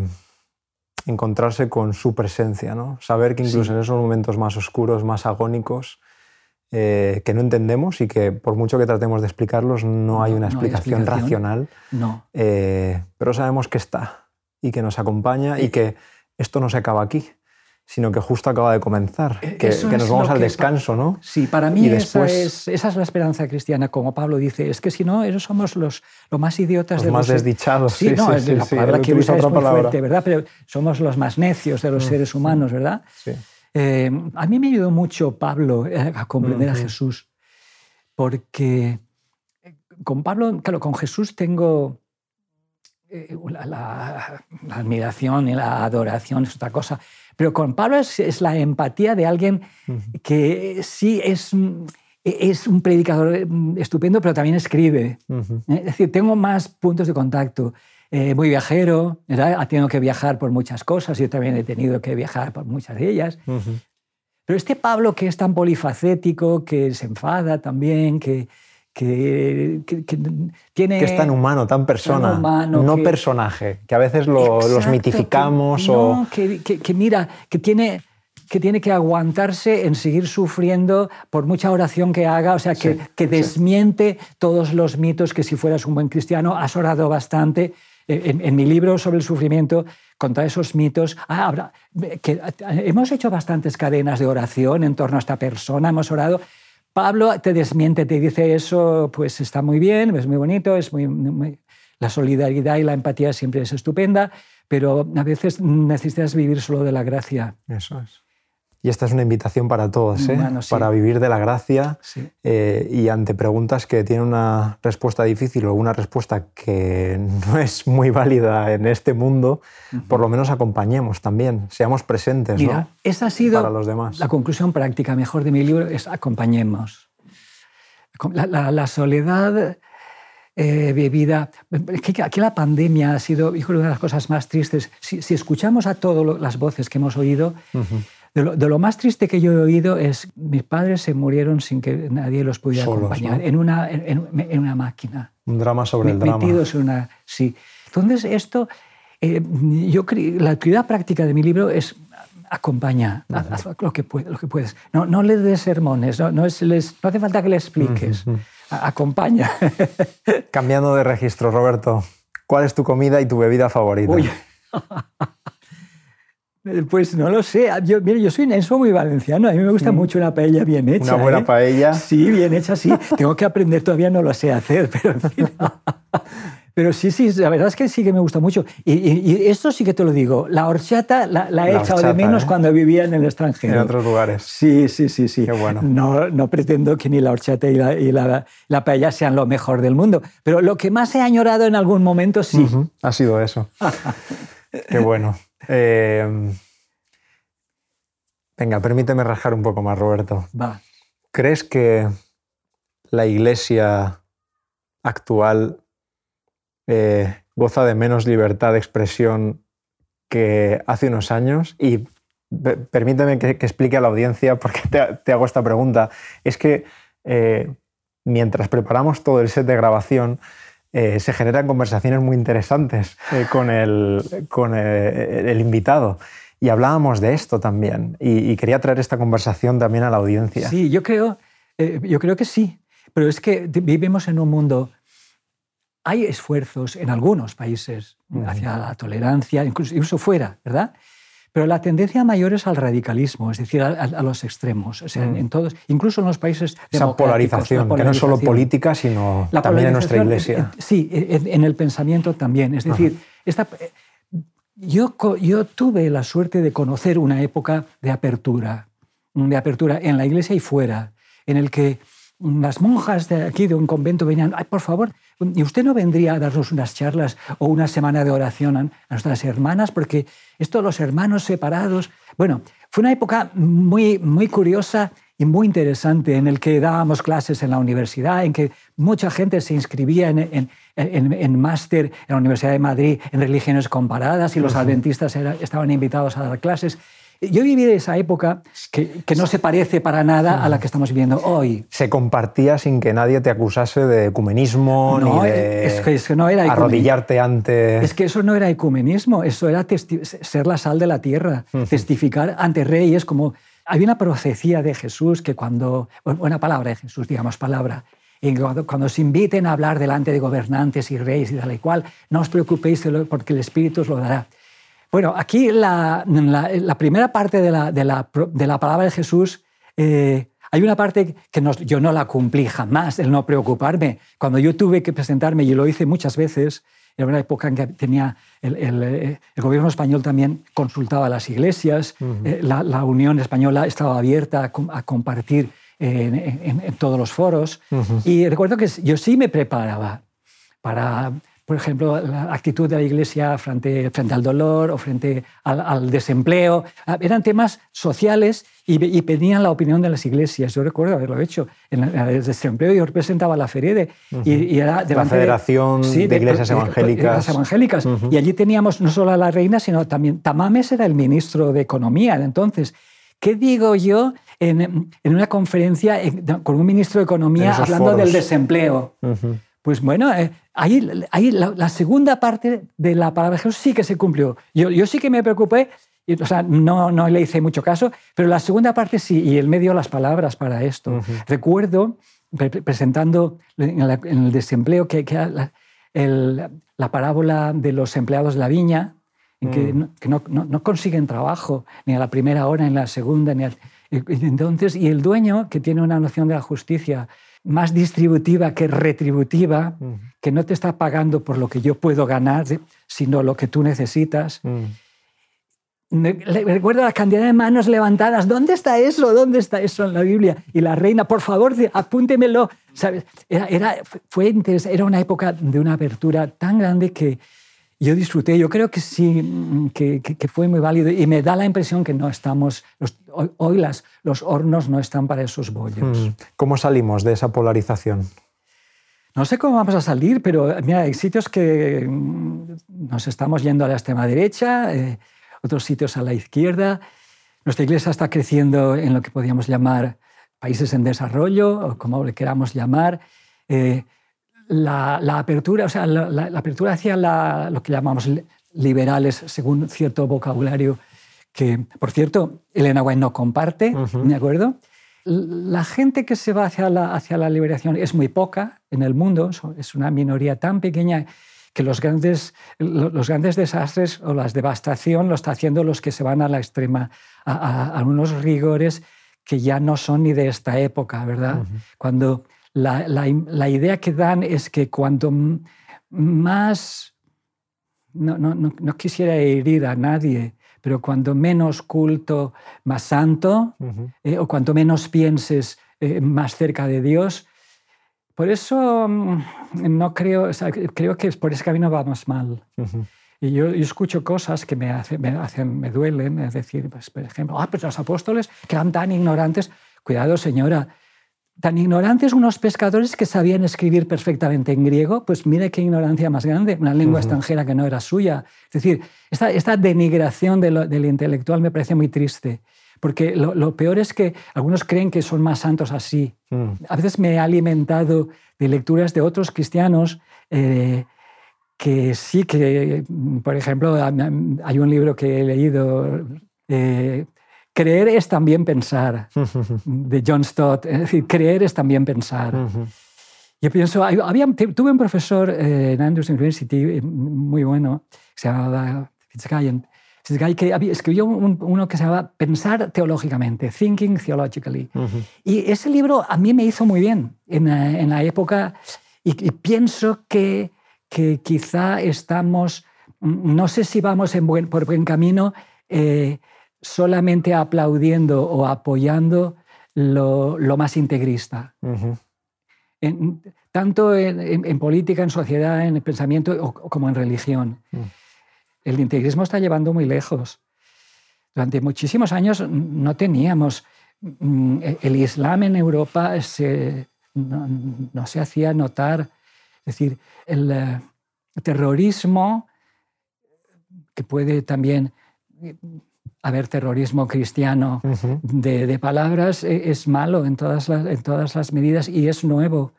encontrarse con su presencia, ¿no? Saber que incluso en esos momentos más oscuros, más agónicos, eh, que no entendemos y que por mucho que tratemos de explicarlos, no hay una explicación, racional. No. Eh, pero sabemos que está y que nos acompaña y que esto no se acaba aquí sino que justo acaba de comenzar, e-, que, nos vamos al descanso, ¿no? Sí, para mí esa, es, esa, es, la esperanza cristiana, como Pablo dice, es que si no, esos somos los, más idiotas los de más desdichados. Sí, no, es la palabra que usa es muy fuerte, ¿verdad? Pero somos los más necios de los mm, seres humanos, ¿verdad? Sí. Eh, a mí me ayudó mucho Pablo eh, a comprender a Jesús, porque eh, con Pablo, claro, con Jesús tengo la, la admiración y la adoración, es otra cosa pero con Pablo es, la empatía de alguien que sí es, es un predicador mm, estupendo, pero también escribe. ¿eh? Es decir, tengo más puntos de contacto. Eh, muy viajero, ha tenido que viajar por muchas cosas, yo también he tenido que viajar por muchas de ellas. Pero este Pablo que es tan polifacético, que se enfada también, que, que, tiene... Que es tan humano, tan persona, no personaje, que a veces los mitificamos o... Que, mira, que tiene, que tiene que aguantarse en seguir sufriendo por mucha oración que haga, o sea, que, desmiente todos los mitos que si fueras un buen cristiano has orado bastante. En, mi libro sobre el sufrimiento, contra esos mitos, ah, que hemos hecho bastantes cadenas de oración en torno a esta persona, hemos orado, Pablo te desmiente, te dice eso, pues está muy bien, es muy bonito, es muy, la solidaridad y la empatía siempre es estupenda, pero a veces necesitas vivir solo de la gracia. Eso es. Y esta es una invitación para todos, ¿eh? para vivir de la gracia eh, y ante preguntas que tienen una respuesta difícil o una respuesta que no es muy válida en este mundo, por lo menos acompañemos también, seamos presentes Mira, esa ha sido para los demás. la conclusión práctica mejor de mi libro, es acompañemos. La, soledad eh, vivida. Aquí la pandemia ha sido hijo, una de las cosas más tristes. Si, escuchamos a todas las voces que hemos oído, de lo, más triste que yo he oído es mis padres se murieron sin que nadie los pudiera acompañar en, una, en, una máquina. Un drama sobre el drama. Metidos en una... Sí. Entonces esto, eh, yo la actividad práctica de mi libro es acompaña, haz, lo, que lo que puedes. No, no le des sermones, no, no, es, les, no hace falta que le expliques, acompaña. Cambiando de registro, Roberto, ¿cuál es tu comida y tu bebida favorita? <laughs> Pues no lo sé. Yo, mire, yo soy, soy muy valenciano. A mí me gusta mm. mucho una paella bien hecha. Una buena ¿eh? paella. Sí, bien hecha, sí. <laughs> Tengo que aprender, todavía no lo sé hacer, pero <laughs> Pero sí, sí, la verdad es que sí que me gusta mucho. Y, esto sí que te lo digo, la horchata la, he echado de menos ¿eh? cuando vivía en el extranjero. En otros lugares. Sí, sí, sí, sí. Qué bueno. No, no pretendo que ni la horchata y, la, y la, la, paella sean lo mejor del mundo, pero lo que más he añorado en algún momento sí. Ha sido eso. <laughs> Qué bueno. Eh, venga, permíteme rajar un poco más, Roberto. Va. ¿Crees que la iglesia actual eh, goza de menos libertad de expresión que hace unos años y permíteme que, explique a la audiencia por qué te, hago esta pregunta. Es que eh, mientras preparamos todo el set de grabación, eh, se generan conversaciones muy interesantes con, el, con el, invitado. Y hablábamos de esto también. Y, y, quería traer esta conversación también a la audiencia. Sí, yo creo, yo creo que sí. Pero es que vivimos en un mundo hay esfuerzos en algunos países hacia la tolerancia, incluso, fuera, ¿verdad? Pero la tendencia mayor es al radicalismo, es decir, a, los extremos. O sea, en todos, incluso en los países Esa polarización, que no es solo política, sino también en nuestra iglesia. Sí, en, el pensamiento también. Es decir, esta, yo, yo tuve la suerte de conocer una época de apertura, de apertura en la iglesia y fuera, en el que las monjas de aquí de un convento venían, ay, por favor, ¿y usted no vendría a darnos unas charlas o una semana de oración a nuestras hermanas? Porque esto, los hermanos separados. Bueno, fue una época muy, muy curiosa y muy interesante en el que dábamos clases en la universidad, en que mucha gente se inscribía en, en, máster en la Universidad de Madrid en religiones comparadas y los adventistas estaban invitados a dar clases. Yo viví esa época que, no se parece para nada a la que estamos viviendo hoy. Se compartía sin que nadie te acusase de ecumenismo no, ni de es que, no era arrodillarte ante... Es que eso no era ecumenismo, eso era ser la sal de la tierra, testificar ante reyes como... Había una profecía de Jesús que cuando... Buena palabra de Jesús, digamos palabra. Y cuando, cuando, os inviten a hablar delante de gobernantes y reyes y tal y cual, no os preocupéis porque el Espíritu os lo dará. Bueno, aquí la, primera parte de la, palabra de Jesús, eh, hay una parte que yo no la cumplí jamás, el no preocuparme. Cuando yo tuve que presentarme, y lo hice muchas veces, en una época en que tenía el, gobierno español también consultaba a las iglesias, eh, la, Unión Española estaba abierta a, compartir en, todos los foros. Y recuerdo que yo sí me preparaba para por ejemplo, la actitud de la Iglesia frente, frente al dolor o frente al, desempleo. Ah, eran temas sociales y, pedían la opinión de las iglesias. Yo recuerdo haberlo hecho. En el desempleo yo representaba la FEREDE. y, era la Federación de, Iglesias Evangélicas. evangélicas. Y allí teníamos no solo a la reina, sino también Tamames era el ministro de Economía. Entonces, ¿qué digo yo en, en una conferencia con un ministro de Economía hablando del desempleo? Pues bueno, eh, ahí, ahí la, segunda parte de la palabra de Jesús sí que se cumplió. Yo, yo sí que me preocupé, y, o sea, no, no le hice mucho caso, pero la segunda parte sí, y él me dio las palabras para esto. Recuerdo, presentando en, el desempleo, que, que la, la, parábola de los empleados de la viña, en que, mm. no, que no, no, consiguen trabajo ni a la primera hora, ni a la segunda, ni a, entonces, y el dueño, que tiene una noción de la justicia más distributiva que retributiva, que no te está pagando por lo que yo puedo ganar, sino lo que tú necesitas. recuerdo la cantidad de manos levantadas. ¿Dónde está eso? ¿Dónde está eso en la Biblia? Y la reina, por favor, apúntemelo. ¿Sabes? Era, era, fue, era una época de una apertura tan grande que, yo disfruté, yo creo que sí, mm, que, fue muy válido y me da la impresión que no estamos, hoy las, los hornos no están para esos bollos. Mm. ¿Cómo salimos de esa polarización? No sé cómo vamos a salir, pero mira, hay sitios que mm, nos estamos yendo a la extrema derecha, eh, otros sitios a la izquierda. Nuestra iglesia está creciendo en lo que podríamos llamar países en desarrollo, o como le queramos llamar. Eh, la, apertura, o sea, la, apertura hacia lo que llamamos liberales según cierto vocabulario que, por cierto, Elena White no comparte, ¿de acuerdo? La gente que se va hacia la, hacia la liberación es muy poca en el mundo, es una minoría tan pequeña que los grandes, los grandes desastres o la devastación lo está haciendo los que se van a la extrema, a, unos rigores que ya no son ni de esta época, ¿verdad? Cuando la, la, idea que dan es que cuanto más, no, no, no, quisiera herir a nadie, pero cuanto menos culto, más santo, eh, o cuanto menos pienses, eh, más cerca de Dios. Por eso mm, no creo, creo que por ese camino vamos mal. Y yo, escucho cosas que me, me, hacen, me duelen, es decir, pues, por ejemplo, ah, pues los apóstoles que eran tan ignorantes. Cuidado, señora, tan ignorantes unos pescadores que sabían escribir perfectamente en griego, pues mire qué ignorancia más grande, una lengua extranjera que no era suya. Es decir, esta, esta denigración del intelectual me parece muy triste, porque lo, peor es que algunos creen que son más santos así. Mm. A veces me he alimentado de lecturas de otros cristianos eh, que sí que, por ejemplo, hay un libro que he leído, eh, Creer es también pensar, <laughs> de John Stott. Es decir, creer es también pensar. Yo pienso, había, tuve un profesor eh, en Andrews University eh, muy bueno, se llamaba Fitzgerald, que escribió uno que se llamaba Pensar teológicamente, Thinking Theologically. Y ese libro a mí me hizo muy bien en, en la época y, pienso que, que, quizá estamos, no sé si vamos en buen, por buen camino, eh, solamente aplaudiendo o apoyando lo, más integrista. tanto en, política, en sociedad, en el pensamiento como en religión. Mm. El integrismo está llevando muy lejos. Durante muchísimos años no teníamos... Mm, el Islam en Europa no, se hacía notar. Es decir, el eh, terrorismo, que puede también haber terrorismo cristiano de, palabras e, es malo en todas, las, en todas las medidas y es nuevo.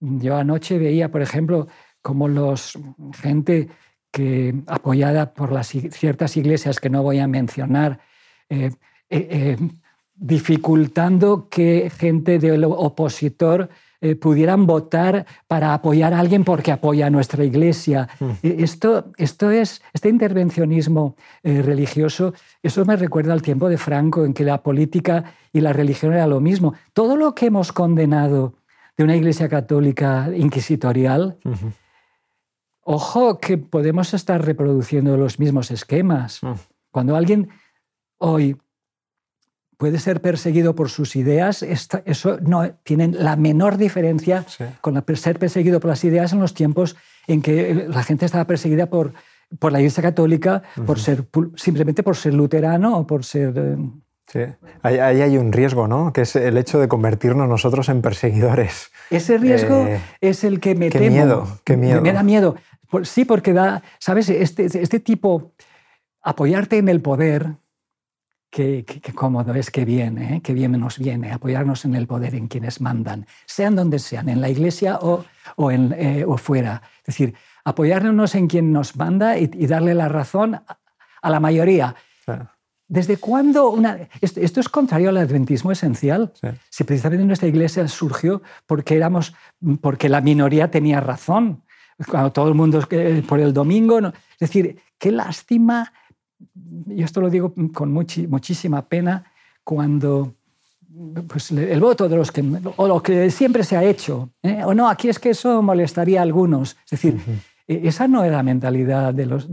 Yo anoche veía, por ejemplo, como los gente que apoyada por las ciertas iglesias que no voy a mencionar, eh, eh, eh, dificultando que gente del opositor eh, pudieran votar para apoyar a alguien porque apoya a nuestra iglesia. Mm. Eh, esto, esto es, este intervencionismo eh, religioso, eso me recuerda al tiempo de Franco, en que la política y la religión era lo mismo. Todo lo que hemos condenado de una iglesia católica inquisitorial, ojo que podemos estar reproduciendo los mismos esquemas. Mm. Cuando alguien hoy puede ser perseguido por sus ideas, eso no tiene la menor diferencia con ser perseguido por las ideas en los tiempos en que la gente estaba perseguida por, por la Iglesia Católica por ser, simplemente por ser luterano o por ser... Eh, sí. Ahí, hay un riesgo, ¿no? Que es el hecho de convertirnos nosotros en perseguidores. Ese riesgo eh, es el que me qué Miedo, qué miedo. Me da miedo. Sí, porque da, ¿sabes? Este, este tipo, apoyarte en el poder, Qué, cómodo es, qué bien, ¿eh? qué bien nos viene apoyarnos en el poder, en quienes mandan, sean donde sean, en la iglesia o, o, en, eh, o fuera. Es decir, apoyarnos en quien nos manda y, darle la razón a la mayoría. ¿Desde cuándo una... Esto, es contrario al adventismo esencial. Si precisamente nuestra iglesia surgió porque, éramos, porque la minoría tenía razón. Cuando todo el mundo por el domingo. Es decir, qué lástima y esto lo digo con muchísima pena, cuando pues, el voto de los que, o lo que siempre se ha hecho, ¿eh? o no, aquí es que eso molestaría a algunos. Es decir, e, esa no era la mentalidad de los...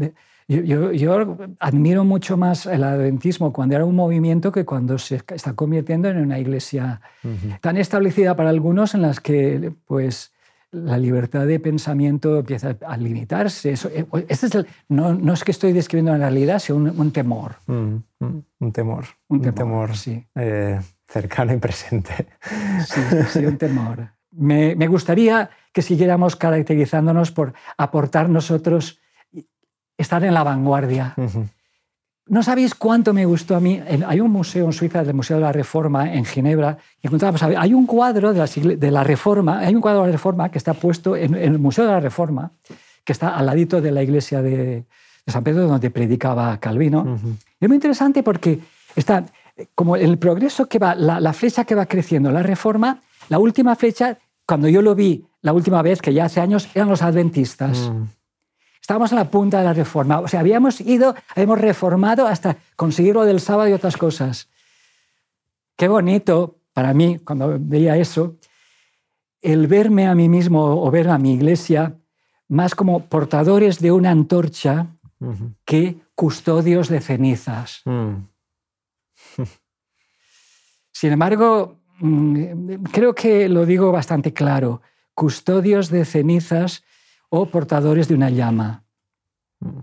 yo, yo, admiro mucho más el adventismo cuando era un movimiento que cuando se está convirtiendo en una iglesia tan establecida para algunos en las que pues la libertad de pensamiento empieza a limitarse. Eso, eh, este es no, no, es que estoy describiendo la realidad, sino un, temor. Mm, mm, un temor. Un, temor, sí. Eh, cercano y presente. Sí, sí un temor. Me, me, gustaría que siguiéramos caracterizándonos por aportar nosotros, estar en la vanguardia. No sabéis cuánto me gustó a mí. Hay un museo en Suiza, el Museo de la Reforma, en Ginebra, y encontramos, hay un cuadro de la, de la, Reforma, hay un cuadro de la Reforma que está puesto en, el Museo de la Reforma, que está al ladito de la iglesia de, San Pedro, donde predicaba Calvino. Es muy interesante porque está como el progreso que va, la, flecha que va creciendo, la Reforma, la última flecha, cuando yo lo vi la última vez, que ya hace años, eran los adventistas. Estábamos en la punta de la reforma. O sea, habíamos ido, habíamos reformado hasta conseguir lo del sábado y otras cosas. Qué bonito para mí, cuando veía eso, el verme a mí mismo o ver a mi iglesia más como portadores de una antorcha que custodios de cenizas. Mm. <laughs> Sin embargo, mm, creo que lo digo bastante claro, custodios de cenizas o portadores de una llama. Mm.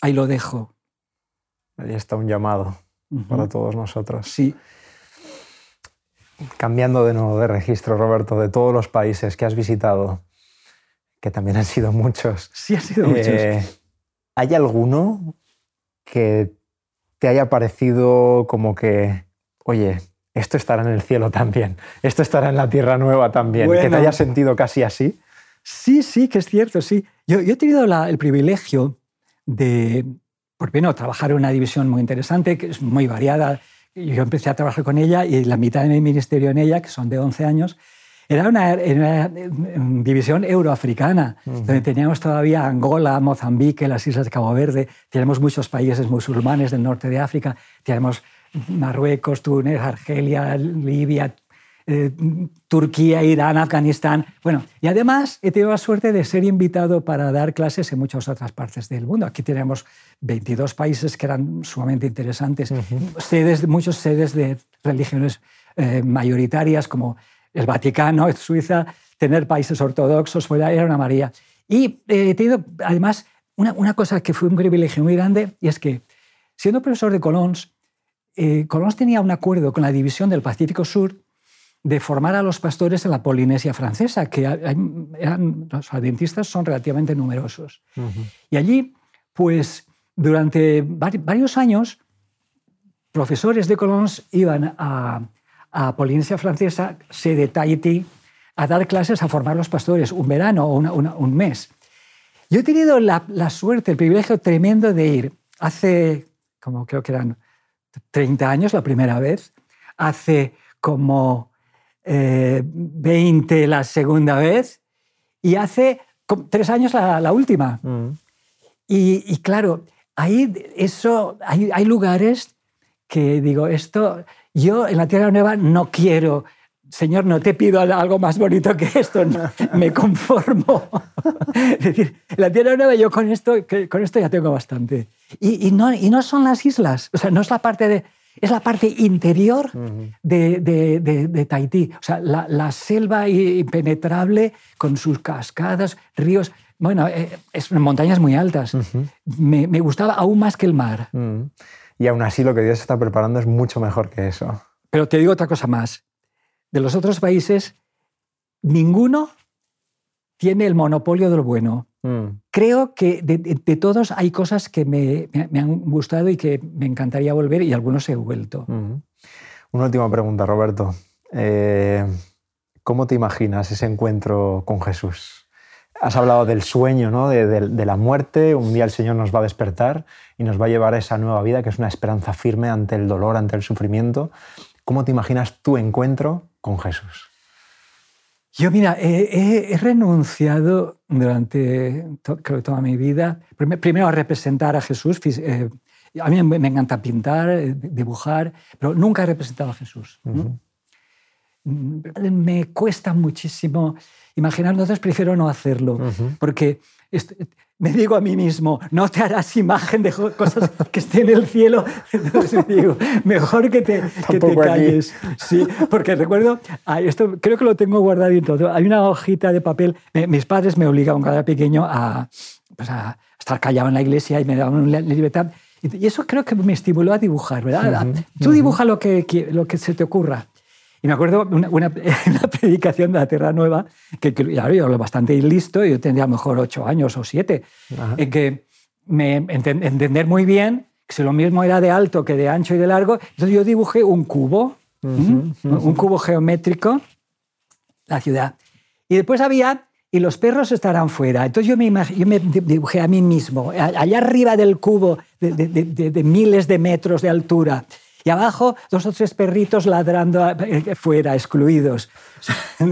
Ahí lo dejo. Ahí está un llamado para todos nosotros. Sí. Cambiando de nuevo de registro, Roberto, de todos los países que has visitado, que también han sido muchos. Sí, han sido muchos. Eh, ¿Hay alguno que te haya parecido como que, oye, esto estará en el cielo también, esto estará en la tierra nueva también, que te haya sentido casi así? Sí, sí, que es cierto, sí. Yo, he tenido el privilegio de, por primero, trabajar en una división muy interesante, que es muy variada. Yo empecé a trabajar con ella y la mitad de mi ministerio en ella, que son de 11 años, era una, división euroafricana, donde teníamos todavía Angola, Mozambique, las islas de Cabo Verde, tenemos muchos países musulmanes del norte de África, tenemos Marruecos, Túnez, Argelia, Libia, eh, Turquía, Irán, Afganistán. Bueno, y además he tenido la suerte de ser invitado para dar clases en muchas otras partes del mundo. Aquí tenemos 22 países que eran sumamente interesantes, sedes, muchos sedes de religiones eh, mayoritarias como el Vaticano, <laughs> Suiza, tener países ortodoxos, era una María. Y eh, he tenido, además, una, cosa que fue un privilegio muy grande, y es que, siendo profesor de Colons, Colons tenía un acuerdo con la División del Pacífico Sur de formar a los pastores en la Polinesia francesa, que eran, los adventistas son relativamente numerosos. Y allí, pues, durante varios años, profesores de Colons iban a, a Polinesia Francesa, sede Tahití, a dar clases, a formar los pastores, un verano o un mes. Yo he tenido la, suerte, el privilegio tremendo de ir hace, como creo que eran 30 años la primera vez, hace como 20 eh, la segunda vez y hace tres años la, última. Mm. Y, claro, ahí eso, hay, hay lugares que digo, esto, yo en la Tierra Nueva no quiero, Señor, no te pido algo más bonito que esto, me <laughs> conformo. es decir, en la Tierra Nueva yo con esto, con esto ya tengo bastante. Y, no, y no son las islas, o sea, no es la parte de... Es la parte interior de, de, de, Tahití, o sea, la, selva impenetrable con sus cascadas, ríos. Bueno, eh, es montañas muy altas. me, me, gustaba aún más que el mar. Y aún así lo que Dios está preparando es mucho mejor que eso. Pero te digo otra cosa más. De los otros países, ninguno tiene el monopolio de lo bueno. Mm. Creo que de, todos hay cosas que me, han gustado y que me encantaría volver y algunos he vuelto. Mm. Una última pregunta, Roberto. Eh, ¿Cómo te imaginas ese encuentro con Jesús? Has hablado del sueño, ¿no? de, la muerte. Un día el Señor nos va a despertar y nos va a llevar a esa nueva vida, que es una esperanza firme ante el dolor, ante el sufrimiento. ¿Cómo te imaginas tu encuentro con Jesús? Yo, mira, he, renunciado durante creo, toda mi vida, primero a representar a Jesús. Eh, a mí me encanta pintar, eh, dibujar, pero nunca he representado a Jesús. Me cuesta muchísimo imaginar, entonces prefiero no hacerlo, porque me digo a mí mismo, no te harás imagen de cosas que estén en el cielo, <laughs> entonces digo, mejor que te, que te calles. Sí, porque recuerdo, esto creo que lo tengo guardado y todo, hay una hojita de papel, mis padres me obligaban cada pequeño a, pues a estar callado en la iglesia y me daban una libertad. Y eso creo que me estimuló a dibujar, ¿verdad? Tú dibuja lo que, lo que se te ocurra. Y me acuerdo una, <laughs> una, predicación de la Tierra Nueva, que, que yo era bastante listo, yo tendría a lo mejor ocho años o siete, en que me entender muy bien que si lo mismo era de alto que de ancho y de largo, entonces yo dibujé un cubo, un cubo geométrico, la ciudad. Y después había, y los perros estarán fuera. Entonces yo me, yo me dibujé a mí mismo, allá arriba del cubo de, de, de miles de metros de altura y abajo dos o tres perritos ladrando eh, fuera, excluidos. <laughs>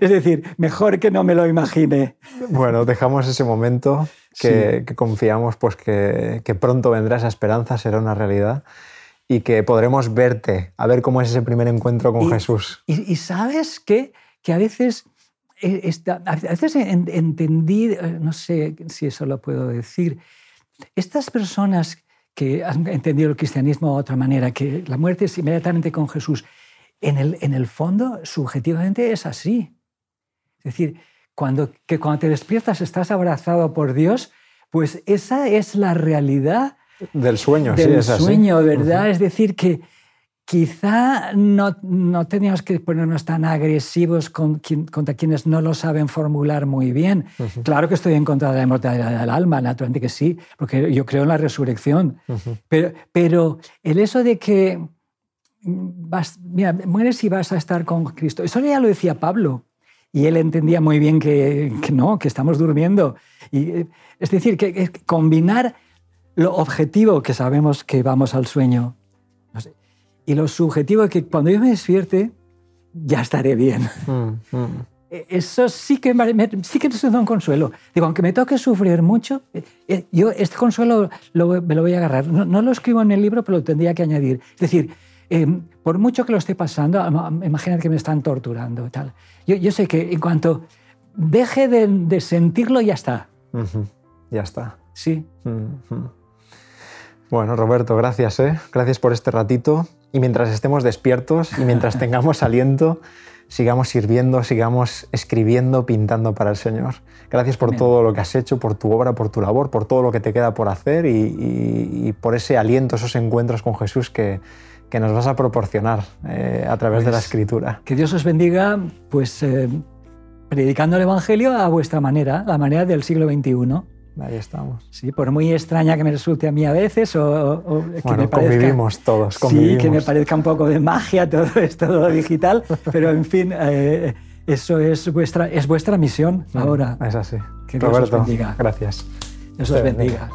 es decir, mejor que no me lo imagine. Bueno, dejamos ese momento que, confiamos pues que, pronto vendrá esa esperanza, será una realidad y que podremos verte, a ver cómo es ese primer encuentro con Jesús. Y, sabes que, que a veces, eh, a veces entendí, eh, no sé si eso lo puedo decir, estas personas que han entendido el cristianismo de otra manera, que la muerte es inmediatamente con Jesús, en el, en el fondo, subjetivamente es así. Es decir, cuando, que cuando te despiertas estás abrazado por Dios, pues esa es la realidad del sueño. Del sí, es sueño, ¿verdad? Es decir, que quizá no, no teníamos que ponernos tan agresivos con contra quienes no lo saben formular muy bien. Claro que estoy en contra de la inmortalidad del alma, naturalmente que sí, porque yo creo en la resurrección. pero, pero el eso de que vas, mira, mueres y vas a estar con Cristo, eso ya lo decía Pablo. Y él entendía muy bien que, no, que estamos durmiendo. Y, es decir, que, combinar lo objetivo que sabemos que vamos al sueño y lo subjetivo que cuando yo me despierte ya estaré bien. Mm, mm. E, eso sí que, me, sí que da un consuelo. Digo, aunque me toque sufrir mucho, eh, eh, yo este consuelo me lo voy a agarrar. No, lo escribo en el libro, pero lo tendría que añadir. Es decir, em, por mucho que lo esté pasando, imagínate que me están torturando. Tal. Yo, yo sé que en cuanto deje de, sentirlo, ya está. Ya está. Sí. Bueno, Roberto, gracias. ¿eh? Gracias por este ratito. Y mientras estemos despiertos y mientras tengamos aliento, sigamos sirviendo, sigamos escribiendo, pintando para el Señor. Gracias por todo lo que has hecho, por tu obra, por tu labor, por todo lo que te queda por hacer y, por ese aliento, esos encuentros con Jesús que, que nos vas a proporcionar eh, a través de la pues, Escritura. Que Dios os bendiga, pues eh, predicando el Evangelio a vuestra manera, la manera del siglo XXI. Ahí estamos. Sí, por muy extraña que me resulte a mí a veces, o, que me parezca, convivimos todos, Sí, que me parezca un poco de magia todo <laughs> esto todo digital, pero en fin, eh, eso es vuestra, es vuestra misión ahora. Es así. Que Dios os bendiga. Gracias. Dios os bendiga.